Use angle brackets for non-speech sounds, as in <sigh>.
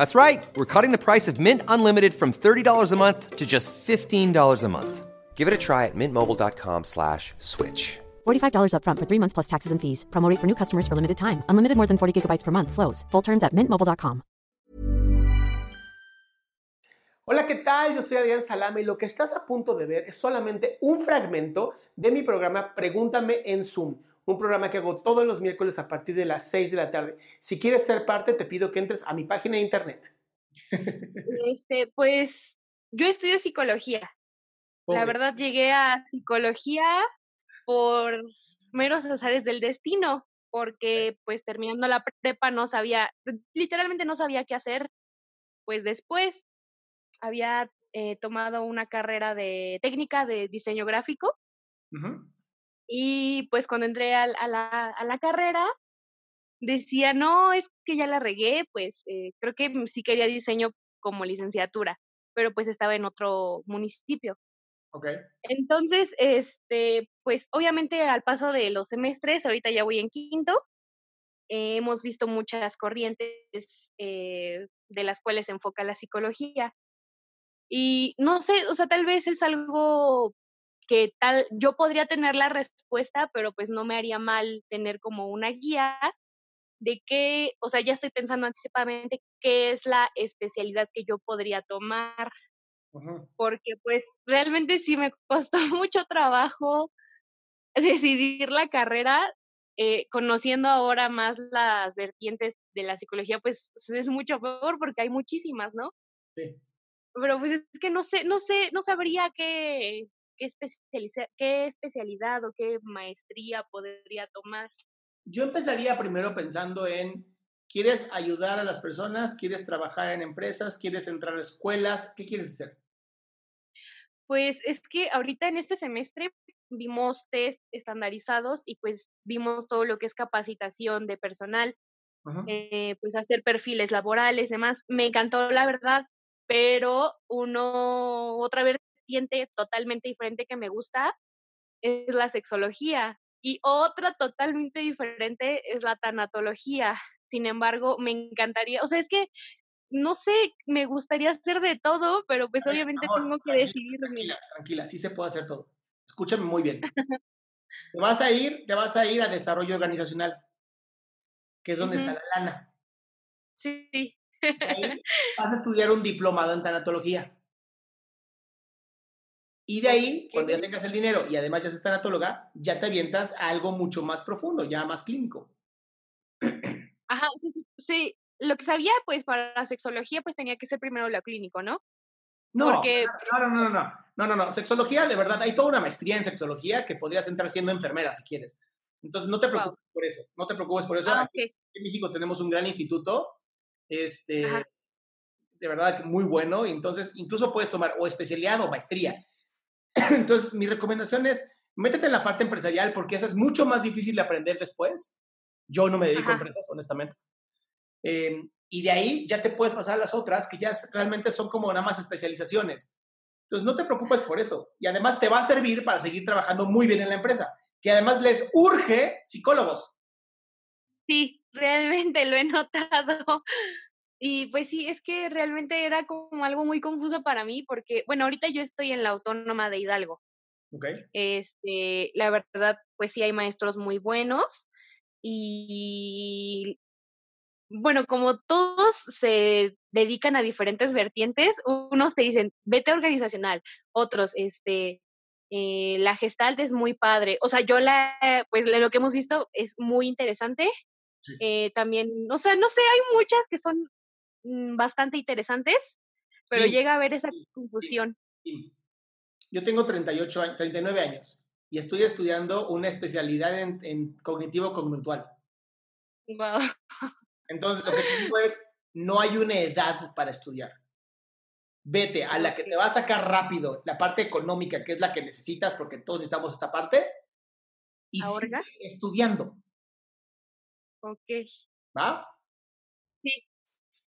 That's right. We're cutting the price of Mint Unlimited from $30 a month to just $15 a month. Give it a try at mintmobile.com slash switch. $45 upfront for three months plus taxes and fees. Promo rate for new customers for limited time. Unlimited more than 40 gigabytes per month. Slows. Full terms at mintmobile.com. Hola, ¿qué tal? Yo soy Adrián Salame y lo que estás a punto de ver es solamente un fragmento de mi programa Pregúntame en Zoom un programa que hago todos los miércoles a partir de las 6 de la tarde. Si quieres ser parte, te pido que entres a mi página de internet. Este, pues yo estudio psicología. La verdad llegué a psicología por meros azares del destino, porque pues terminando la prepa no sabía, literalmente no sabía qué hacer, pues después había eh, tomado una carrera de técnica de diseño gráfico. Y pues cuando entré a, la, a la, carrera, decía, no, es que ya la regué, pues eh, creo que sí quería diseño como licenciatura, pero pues estaba en otro municipio. Okay. Entonces, este, pues obviamente al paso de los semestres, ahorita ya voy en quinto, eh, hemos visto muchas corrientes eh, de las cuales se enfoca la psicología. Y no sé, o sea, tal vez es algo que tal, yo podría tener la respuesta, pero pues no me haría mal tener como una guía de qué, o sea, ya estoy pensando anticipadamente qué es la especialidad que yo podría tomar, porque pues realmente sí me costó <laughs> mucho trabajo decidir la carrera, eh, conociendo ahora más las vertientes de la psicología, pues es mucho peor porque hay muchísimas, ¿no? Sí. Pero pues es que no sé, no sé, no sabría qué, qué, qué especialidad o qué maestría podría tomar? Yo empezaría primero pensando en, ¿quieres ayudar a las personas? ¿Quieres trabajar en empresas? ¿Quieres entrar a escuelas? ¿Qué quieres hacer? Pues es que ahorita en este semestre vimos test estandarizados y pues vimos todo lo que es capacitación de personal, eh, pues hacer perfiles laborales, demás. Me encantó la verdad, pero uno, otra vez totalmente diferente que me gusta es la sexología y otra totalmente diferente es la tanatología. Sin embargo, me encantaría, o sea, es que no sé, me gustaría hacer de todo, pero pues obviamente tengo que decidir. Tranquila, tranquila, sí se puede hacer todo. Escúchame muy bien. te vas a ir, te vas a ir a desarrollo organizacional, que es donde está la lana. Sí. Ahí <laughs> vas a estudiar un diplomado en tanatología. Y de ahí, cuando ya tengas el dinero y además ya seas tanatóloga, ya te avientas a algo mucho más profundo, ya más clínico. Ajá, sí, Lo que sabía, pues, para la sexología, pues tenía que ser primero lo clínico, ¿no? No, Porque... no, no, no, no, no, no, no, sexología, de verdad, hay toda una maestría en sexología que podrías entrar siendo enfermera si quieres. Entonces, no te preocupes por eso, no te preocupes por eso. Ah, Aquí en México tenemos un gran instituto, este, de verdad, muy bueno, entonces incluso puedes tomar o especialidad o maestría. <coughs> Entonces, mi recomendación es, métete en la parte empresarial porque esa es mucho más difícil de aprender después. Yo no me dedico a empresas, honestamente. Em, y de ahí ya te puedes pasar a las otras que ya realmente son como nada más especializaciones. Entonces, no te preocupes por eso. Y además te va a servir para seguir trabajando muy bien en la empresa, que además les urge psicólogos. Sí, realmente lo he notado. Y pues sí, es que realmente era como algo muy confuso para mí, porque, bueno, ahorita yo estoy en la Autónoma de Hidalgo. Okay. Este, la verdad, pues sí hay maestros muy buenos y bueno, como todos se dedican a diferentes vertientes, unos te dicen, vete organizacional, otros, este, eh, la gestalt es muy padre. O sea, yo la, pues lo que hemos visto es muy interesante. Eh, también, o sea, no sé, hay muchas que son bastante interesantes, pero llega a haber esa confusión. Yo tengo 38, 39 años y estoy estudiando una especialidad en, en cognitivo conductual. Wow. <laughs> Entonces, lo que te digo es, no hay una edad para estudiar. Vete a la que te va a sacar rápido, la parte económica, que es la que necesitas, porque todos necesitamos esta parte, y sigue estudiando. Ok. ¿Va? Sí.